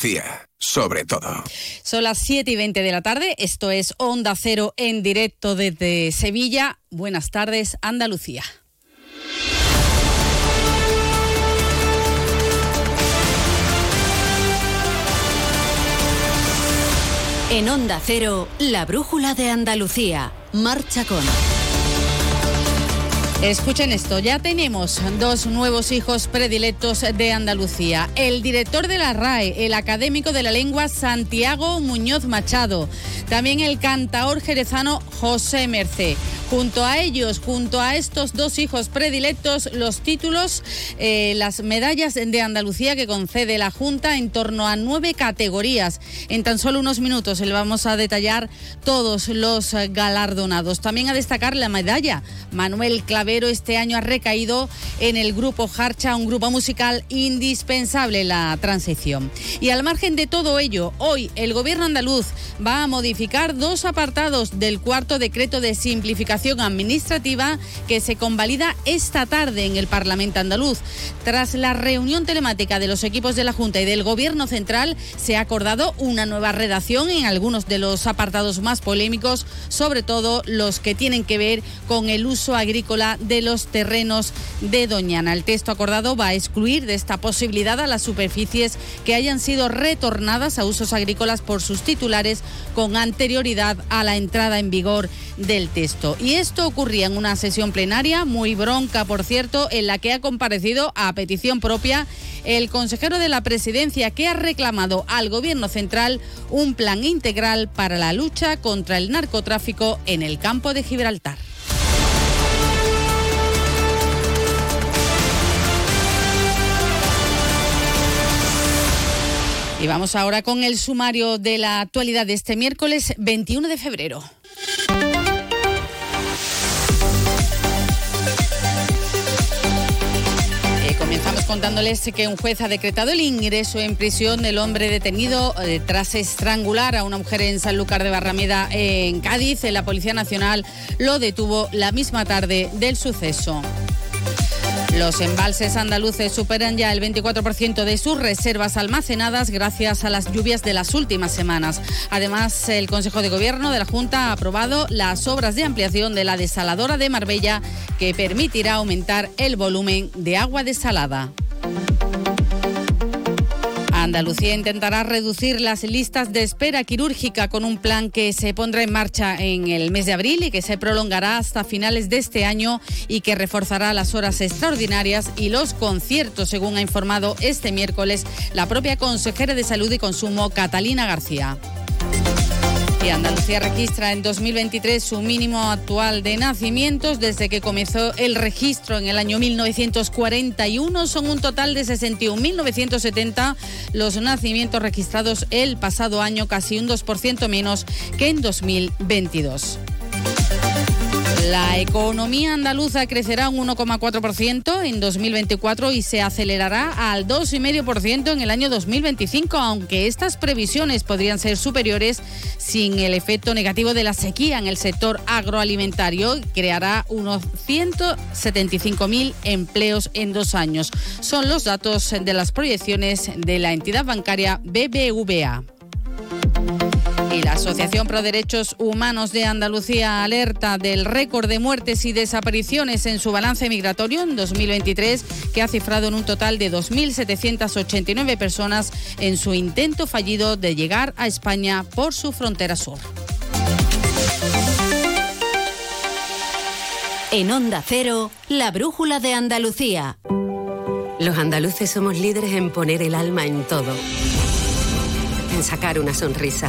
Cía, sobre todo. Son las 7 y 20 de la tarde. Esto es Onda Cero en directo desde Sevilla. Buenas tardes, Andalucía. En Onda Cero, la brújula de Andalucía. Marcha con. Escuchen esto, ya tenemos dos nuevos hijos predilectos de Andalucía. El director de la RAE, el académico de la lengua Santiago Muñoz Machado. También el cantaor jerezano José Mercé. Junto a ellos, junto a estos dos hijos predilectos, los títulos, eh, las medallas de Andalucía que concede la Junta en torno a nueve categorías. En tan solo unos minutos le vamos a detallar todos los galardonados. También a destacar la medalla. Manuel Clavero este año ha recaído en el grupo Harcha, un grupo musical indispensable en la transición. Y al margen de todo ello, hoy el gobierno andaluz va a modificar dos apartados del cuarto decreto de simplificación administrativa que se convalida esta tarde en el Parlamento andaluz. Tras la reunión telemática de los equipos de la Junta y del Gobierno Central, se ha acordado una nueva redacción en algunos de los apartados más polémicos, sobre todo los que tienen que ver con el uso agrícola de los terrenos de Doñana. El texto acordado va a excluir de esta posibilidad a las superficies que hayan sido retornadas a usos agrícolas por sus titulares con anterioridad a la entrada en vigor del texto. Y esto ocurría en una sesión plenaria, muy bronca, por cierto, en la que ha comparecido a petición propia el consejero de la presidencia que ha reclamado al gobierno central un plan integral para la lucha contra el narcotráfico en el campo de Gibraltar. Y vamos ahora con el sumario de la actualidad de este miércoles 21 de febrero. Comenzamos contándoles que un juez ha decretado el ingreso en prisión del hombre detenido eh, tras estrangular a una mujer en Sanlúcar de Barrameda en Cádiz. La Policía Nacional lo detuvo la misma tarde del suceso. Los embalses andaluces superan ya el 24% de sus reservas almacenadas gracias a las lluvias de las últimas semanas. Además, el Consejo de Gobierno de la Junta ha aprobado las obras de ampliación de la desaladora de Marbella que permitirá aumentar el volumen de agua desalada. Andalucía intentará reducir las listas de espera quirúrgica con un plan que se pondrá en marcha en el mes de abril y que se prolongará hasta finales de este año y que reforzará las horas extraordinarias y los conciertos, según ha informado este miércoles la propia consejera de Salud y Consumo, Catalina García. Y Andalucía registra en 2023 su mínimo actual de nacimientos desde que comenzó el registro en el año 1941. Son un total de 61.970 los nacimientos registrados el pasado año, casi un 2% menos que en 2022. La economía andaluza crecerá un 1,4% en 2024 y se acelerará al 2,5% en el año 2025, aunque estas previsiones podrían ser superiores sin el efecto negativo de la sequía en el sector agroalimentario. Creará unos 175.000 empleos en dos años. Son los datos de las proyecciones de la entidad bancaria BBVA. Y la Asociación Pro Derechos Humanos de Andalucía alerta del récord de muertes y desapariciones en su balance migratorio en 2023, que ha cifrado en un total de 2.789 personas en su intento fallido de llegar a España por su frontera sur. En Onda Cero, la brújula de Andalucía. Los andaluces somos líderes en poner el alma en todo, en sacar una sonrisa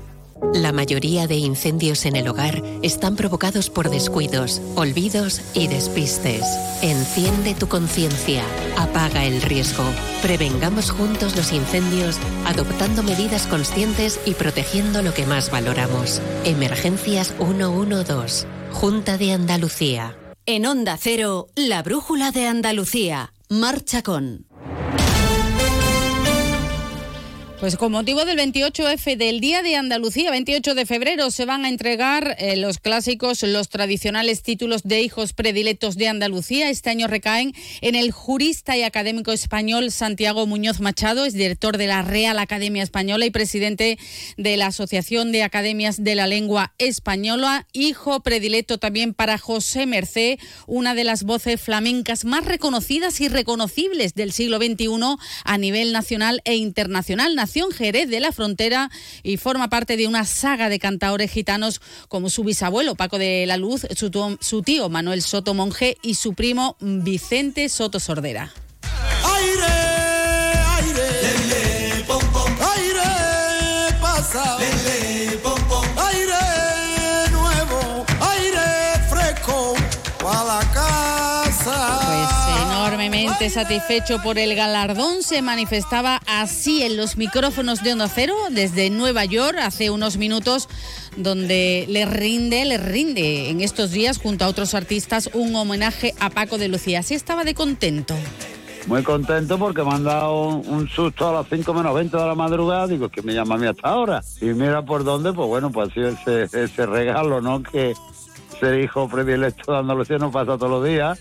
La mayoría de incendios en el hogar están provocados por descuidos, olvidos y despistes. Enciende tu conciencia, apaga el riesgo. Prevengamos juntos los incendios adoptando medidas conscientes y protegiendo lo que más valoramos. Emergencias 112, Junta de Andalucía. En Onda Cero, la brújula de Andalucía. Marcha con. Pues con motivo del 28F del Día de Andalucía, 28 de febrero, se van a entregar eh, los clásicos, los tradicionales títulos de hijos predilectos de Andalucía. Este año recaen en el jurista y académico español Santiago Muñoz Machado, es director de la Real Academia Española y presidente de la Asociación de Academias de la Lengua Española. Hijo predilecto también para José Mercé, una de las voces flamencas más reconocidas y reconocibles del siglo XXI a nivel nacional e internacional Jerez de la Frontera y forma parte de una saga de cantaores gitanos como su bisabuelo Paco de la Luz, su, tío Manuel Soto Monje y su primo Vicente Soto Sordera. Satisfecho por el galardón se manifestaba así en los micrófonos de Onda Cero desde Nueva York hace unos minutos, donde le rinde, le rinde en estos días junto a otros artistas un homenaje a Paco de Lucía. Así estaba de contento. Muy contento porque me han dado un, susto a las 5 menos 20 de la madrugada. Digo, que me llama a mí hasta ahora. Y mira por dónde, pues bueno, pues ha ese regalo, ¿no? Que ser hijo predilecto de Andalucía no pasa todos los días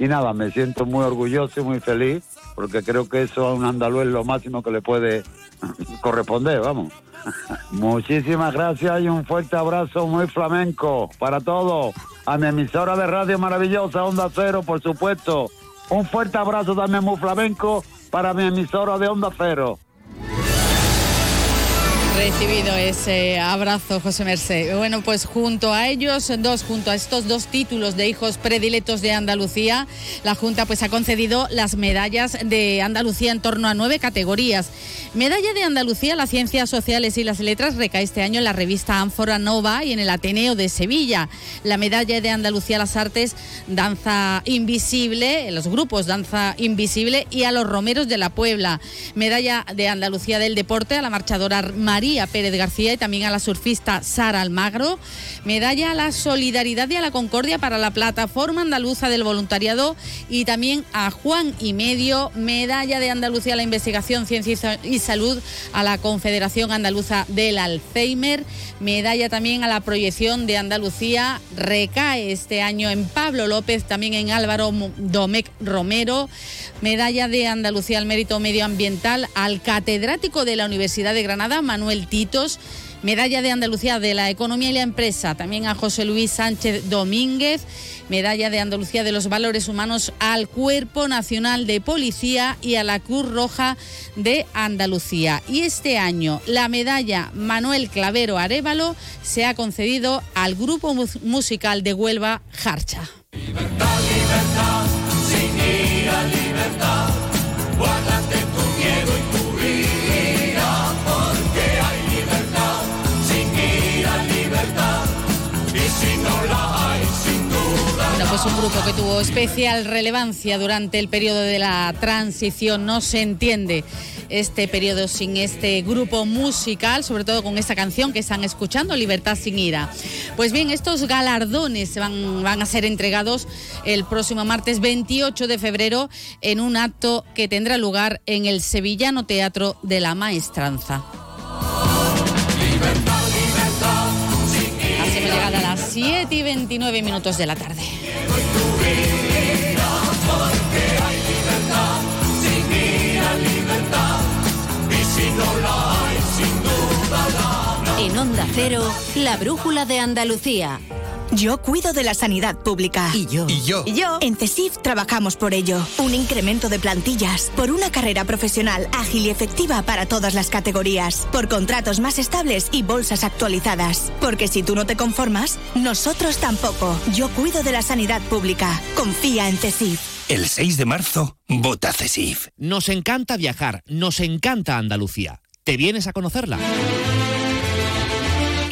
y nada, me siento muy orgulloso y muy feliz porque creo que eso a un andaluz es lo máximo que le puede corresponder, vamos. Muchísimas gracias y un fuerte abrazo muy flamenco para todos. A mi emisora de radio maravillosa, Onda Cero, por supuesto. Un fuerte abrazo también muy flamenco para mi emisora de Onda Cero recibido ese abrazo, José Merced. Bueno, pues junto a ellos, dos, junto a estos dos títulos de hijos predilectos de Andalucía, la Junta pues ha concedido las medallas de Andalucía en torno a nueve categorías. Medalla de Andalucía, las ciencias sociales y las letras recae este año en la revista Ánfora Nova y en el Ateneo de Sevilla. La medalla de Andalucía las artes, danza invisible, los grupos danza invisible y a los romeros de la Puebla. Medalla de Andalucía del deporte a la marchadora María a Pérez García y también a la surfista Sara Almagro. Medalla a la solidaridad y a la concordia para la plataforma andaluza del voluntariado y también a Juan y Medio. Medalla de Andalucía a la investigación, ciencia y salud a la Confederación Andaluza del Alzheimer. Medalla también a la proyección de Andalucía. Recae este año en Pablo López, también en Álvaro Domecq Romero. Medalla de Andalucía al mérito medioambiental al catedrático de la Universidad de Granada, Manuel Titos. Medalla de Andalucía de la Economía y la Empresa, también a José Luis Sánchez Domínguez. Medalla de Andalucía de los Valores Humanos al Cuerpo Nacional de Policía y a la Cruz Roja de Andalucía. Y este año la medalla Manuel Clavero Arevalo se ha concedido al grupo musical de Huelva, Jarcha. Es un grupo que tuvo especial relevancia durante el periodo de la transición. No se entiende este periodo sin este grupo musical, sobre todo con esta canción que están escuchando, Libertad sin ira. Pues bien, estos galardones van, a ser entregados el próximo martes 28 de febrero en un acto que tendrá lugar en el Sevillano Teatro de la Maestranza. Así hemos llegado a las 7 y 29 minutos de la tarde. En Onda Cero, la brújula de Andalucía. Yo cuido de la sanidad pública. Y yo. Y yo. Y yo. En CESIF trabajamos por ello. Un incremento de plantillas. Por una carrera profesional ágil y efectiva para todas las categorías. Por contratos más estables y bolsas actualizadas. Porque si tú no te conformas, nosotros tampoco. Yo cuido de la sanidad pública. Confía en CESIF. El 6 de marzo, vota CESIF. Nos encanta viajar. Nos encanta Andalucía. ¿Te vienes a conocerla?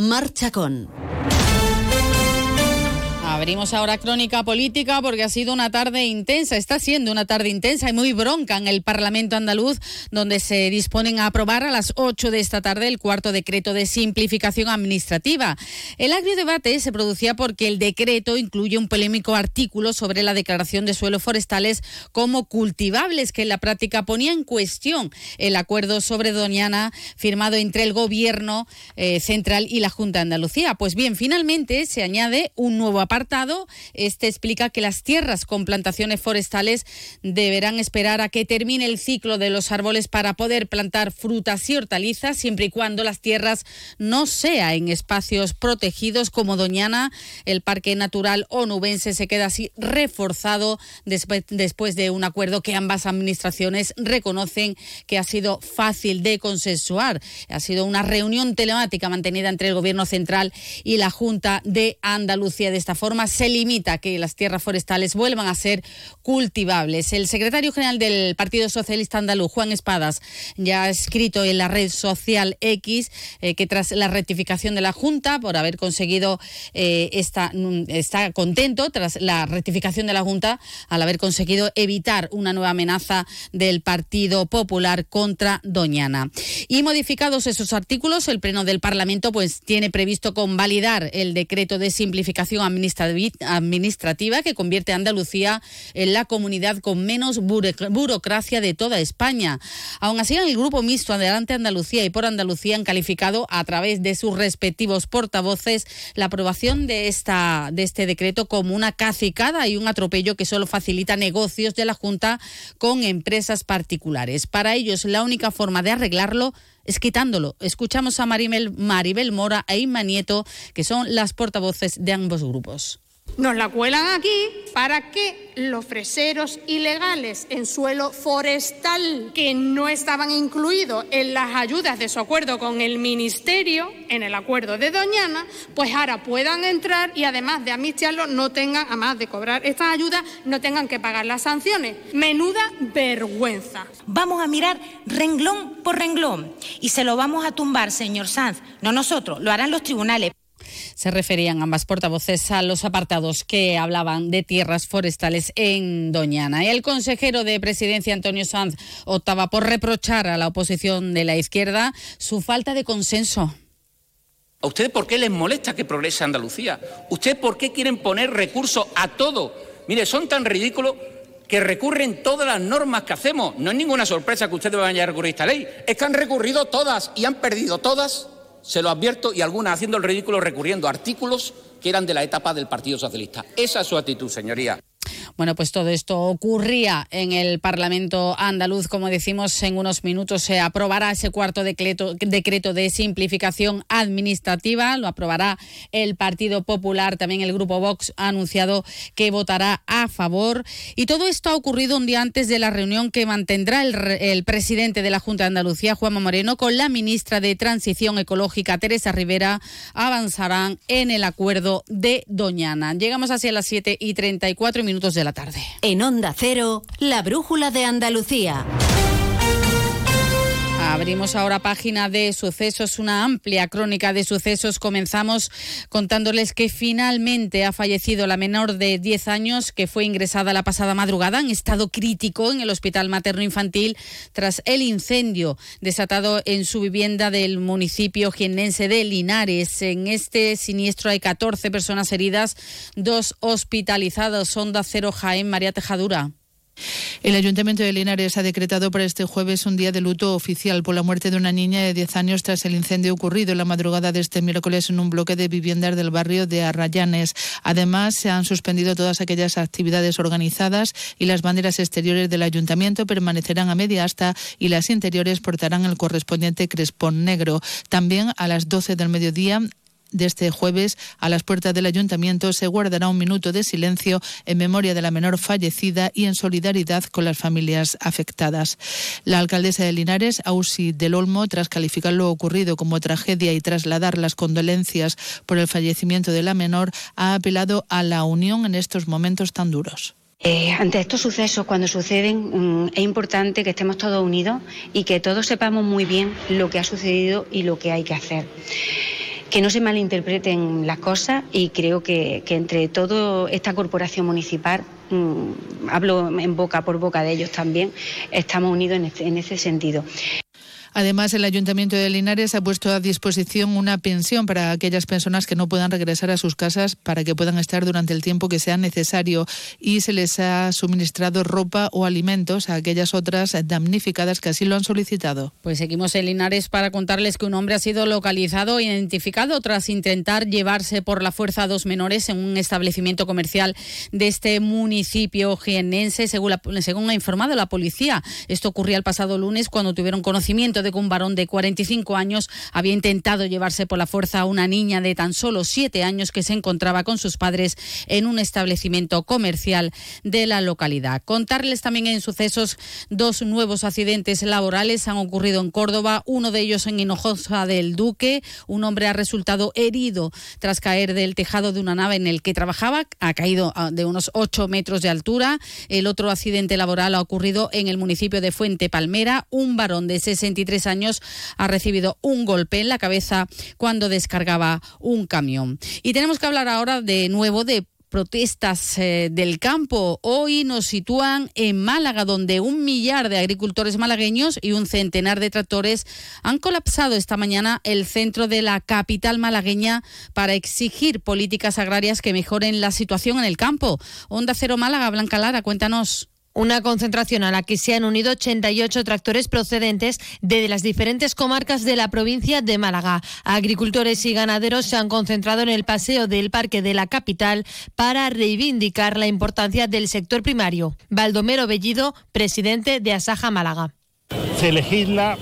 Marcha con. Abrimos ahora crónica política porque ha sido una tarde intensa, está siendo una tarde intensa y muy bronca en el Parlamento andaluz, donde se disponen a aprobar a las 8 de esta tarde el cuarto decreto de simplificación administrativa. El agrio debate se producía porque el decreto incluye un polémico artículo sobre la declaración de suelos forestales como cultivables, que en la práctica ponía en cuestión el acuerdo sobre Doñana firmado entre el Gobierno eh, central y la Junta de Andalucía. Pues bien, finalmente se añade un nuevo apartado este explica que las tierras con plantaciones forestales deberán esperar a que termine el ciclo de los árboles para poder plantar frutas y hortalizas, siempre y cuando las tierras no sean en espacios protegidos como Doñana. El Parque Natural Onubense se queda así reforzado después de un acuerdo que ambas administraciones reconocen que ha sido fácil de consensuar. Ha sido una reunión telemática mantenida entre el Gobierno central y la Junta de Andalucía. De esta forma, se limita a que las tierras forestales vuelvan a ser cultivables. El secretario general del Partido Socialista Andaluz, Juan Espadas, ya ha escrito en la red social X eh, que tras la rectificación de la Junta por haber conseguido eh, esta, mm, está contento tras la rectificación de la Junta al haber conseguido evitar una nueva amenaza del Partido Popular contra Doñana. Y modificados esos artículos, el Pleno del Parlamento pues tiene previsto convalidar el decreto de simplificación administrativa administrativa que convierte a Andalucía en la comunidad con menos burocracia de toda España. Aún así, el grupo mixto Adelante Andalucía y por Andalucía han calificado a través de sus respectivos portavoces la aprobación de, esta, de este decreto como una cacicada y un atropello que solo facilita negocios de la Junta con empresas particulares. Para ellos, la única forma de arreglarlo es quitándolo. Escuchamos a Maribel, Maribel Mora e Inma Nieto, que son las portavoces de ambos grupos. Nos la cuelan aquí para que los freseros ilegales en suelo forestal que no estaban incluidos en las ayudas de su acuerdo con el Ministerio, en el acuerdo de Doñana, pues ahora puedan entrar y además de amnistiarlo no tengan, además de cobrar estas ayudas, no tengan que pagar las sanciones. Menuda vergüenza. Vamos a mirar renglón por renglón y se lo vamos a tumbar, señor Sanz. No nosotros, lo harán los tribunales. Se referían ambas portavoces a los apartados que hablaban de tierras forestales en Doñana. El consejero de presidencia, Antonio Sanz, optaba por reprochar a la oposición de la izquierda su falta de consenso. ¿A ustedes por qué les molesta que progrese Andalucía? ¿Ustedes por qué quieren poner recursos a todo? Mire, son tan ridículos que recurren todas las normas que hacemos. No es ninguna sorpresa que ustedes vayan a recurrir esta ley. Es que han recurrido todas y han perdido todas se lo advierto, y algunas haciendo el ridículo recurriendo a artículos que eran de la etapa del Partido Socialista. Esa es su actitud, señoría. Bueno, pues todo esto ocurría en el Parlamento andaluz. Como decimos, en unos minutos se aprobará ese cuarto decreto, decreto de simplificación administrativa. Lo aprobará el Partido Popular. También el Grupo Vox ha anunciado que votará a favor. Y todo esto ha ocurrido un día antes de la reunión que mantendrá el, el presidente de la Junta de Andalucía, Juanma Moreno, con la ministra de Transición Ecológica, Teresa Rivera. Avanzarán en el acuerdo de Doñana. Llegamos hacia las 7 y 34 minutos de la tarde. En Onda Cero, la brújula de Andalucía. Abrimos ahora página de sucesos, una amplia crónica de sucesos. Comenzamos contándoles que finalmente ha fallecido la menor de 10 años que fue ingresada la pasada madrugada en estado crítico en el Hospital Materno Infantil tras el incendio desatado en su vivienda del municipio jiennense de Linares. En este siniestro hay 14 personas heridas, dos hospitalizados. Onda Cero Jaén, María Tejadura. El Ayuntamiento de Linares ha decretado para este jueves un día de luto oficial por la muerte de una niña de 10 años tras el incendio ocurrido en la madrugada de este miércoles en un bloque de viviendas del barrio de Arrayanes. Además, se han suspendido todas aquellas actividades organizadas y las banderas exteriores del Ayuntamiento permanecerán a media asta y las interiores portarán el correspondiente crespón negro. También a las 12 del mediodía de este jueves, a las puertas del ayuntamiento se guardará un minuto de silencio en memoria de la menor fallecida y en solidaridad con las familias afectadas. La alcaldesa de Linares, Ausi del Olmo, tras calificar lo ocurrido como tragedia y trasladar las condolencias por el fallecimiento de la menor, ha apelado a la unión en estos momentos tan duros. Eh, ante estos sucesos, cuando suceden, mm, es importante que estemos todos unidos y que todos sepamos muy bien lo que ha sucedido y lo que hay que hacer. Que no se malinterpreten las cosas y creo que, entre toda esta corporación municipal, mm, hablo en boca por boca de ellos también, estamos unidos en ese sentido. Además, el Ayuntamiento de Linares ha puesto a disposición una pensión para aquellas personas que no puedan regresar a sus casas para que puedan estar durante el tiempo que sea necesario y se les ha suministrado ropa o alimentos a aquellas otras damnificadas que así lo han solicitado. Pues seguimos en Linares para contarles que un hombre ha sido localizado e identificado tras intentar llevarse por la fuerza a dos menores en un establecimiento comercial de este municipio la- según ha informado la policía. Esto ocurría el pasado lunes cuando tuvieron conocimiento de que un varón de 45 años había intentado llevarse por la fuerza a una niña de tan solo 7 años que se encontraba con sus padres en un establecimiento comercial de la localidad. Contarles también en sucesos dos nuevos accidentes laborales han ocurrido en Córdoba, uno de ellos en Hinojosa del Duque. Un hombre ha resultado herido tras caer del tejado de una nave en el que trabajaba, ha caído de unos 8 metros de altura. El otro accidente laboral ha ocurrido en el municipio de Fuente Palmera. Un varón de 63 años ha recibido un golpe en la cabeza cuando descargaba un camión. Y tenemos que hablar ahora de nuevo de protestas eh, del campo. Hoy nos sitúan en Málaga, donde un millar de agricultores malagueños y un centenar de tractores han colapsado esta mañana el centro de la capital malagueña para exigir políticas agrarias que mejoren la situación en el campo. Onda Cero Málaga, Blanca Lara, cuéntanos. Una concentración a la que se han unido 88 tractores procedentes de las diferentes comarcas de la provincia de Málaga. Agricultores y ganaderos se han concentrado en el paseo del Parque de la capital para reivindicar la importancia del sector primario. Baldomero Bellido, presidente de Asaja Málaga. se legisla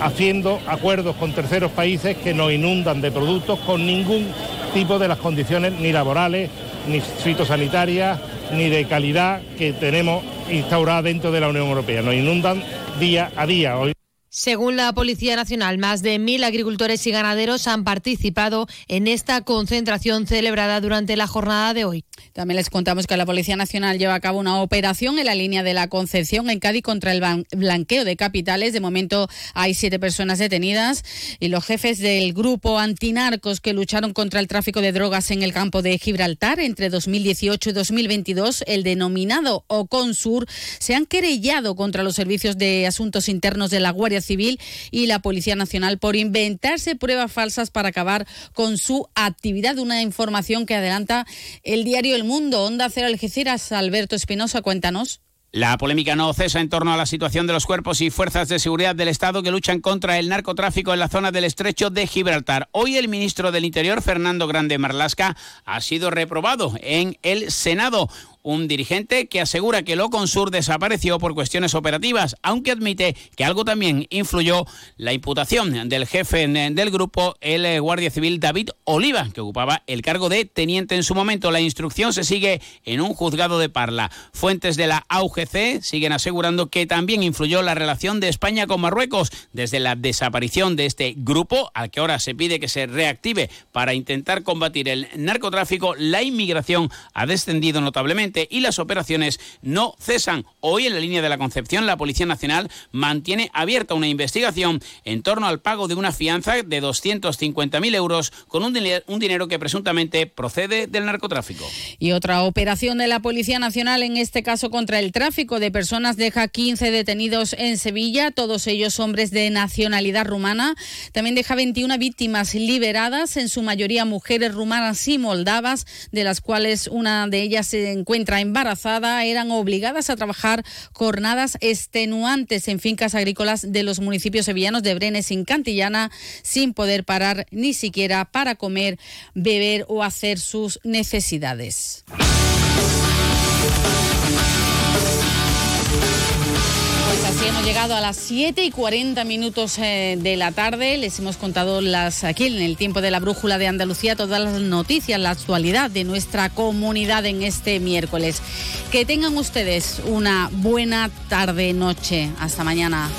haciendo acuerdos con terceros países que nos inundan de productos con ningún tipo de las condiciones ni laborales, ni fitosanitarias, ni de calidad que tenemos instaurada dentro de la Unión Europea. Nos inundan día a día. Hoy Según la Policía Nacional, más de mil agricultores y ganaderos han participado en esta concentración celebrada durante la jornada de hoy. También les contamos que la Policía Nacional lleva a cabo una operación en la línea de la Concepción en Cádiz contra el blanqueo de capitales. De momento hay siete personas detenidas y los jefes del grupo antinarcos que lucharon contra el tráfico de drogas en el campo de Gibraltar entre 2018 y 2022, el denominado Oconsur, se han querellado contra los servicios de asuntos internos de la Guardia Civil y la Policía Nacional por inventarse pruebas falsas para acabar con su actividad. Una información que adelanta el diario El Mundo. Onda Cero Algeciras, Alberto Espinosa, cuéntanos. La polémica no cesa en torno a la situación de los cuerpos y fuerzas de seguridad del Estado que luchan contra el narcotráfico en la zona del estrecho de Gibraltar. Hoy el ministro del Interior, Fernando Grande Marlasca, ha sido reprobado en el Senado. Un dirigente que asegura que el Oconsur desapareció por cuestiones operativas, aunque admite que algo también influyó la imputación del jefe del grupo, el eh, guardia civil David Oliva, que ocupaba el cargo de teniente en su momento. La instrucción se sigue en un juzgado de Parla. Fuentes de la AUGC siguen asegurando que también influyó la relación de España con Marruecos desde la desaparición de este grupo, al que ahora se pide que se reactive para intentar combatir el narcotráfico. La inmigración ha descendido notablemente y las operaciones no cesan. Hoy en la línea de la Concepción la Policía Nacional mantiene abierta una investigación en torno al pago de una fianza de 250.000 euros con un, un dinero que presuntamente procede del narcotráfico. Y otra operación de la Policía Nacional, en este caso contra el tráfico de personas, deja 15 detenidos en Sevilla, todos ellos hombres de nacionalidad rumana. También deja 21 víctimas liberadas, en su mayoría mujeres rumanas y moldavas, de las cuales una de ellas se encuentra embarazada. Eran obligadas a trabajar jornadas extenuantes en fincas agrícolas de los municipios sevillanos de Brenes y Cantillana, sin poder parar ni siquiera para comer, beber o hacer sus necesidades. Hemos llegado a las 7 y 40 minutos eh, de la tarde. Les hemos contado las aquí en el tiempo de la brújula de Andalucía todas las noticias, la actualidad de nuestra comunidad en este miércoles. Que tengan ustedes una buena tarde noche. Hasta mañana.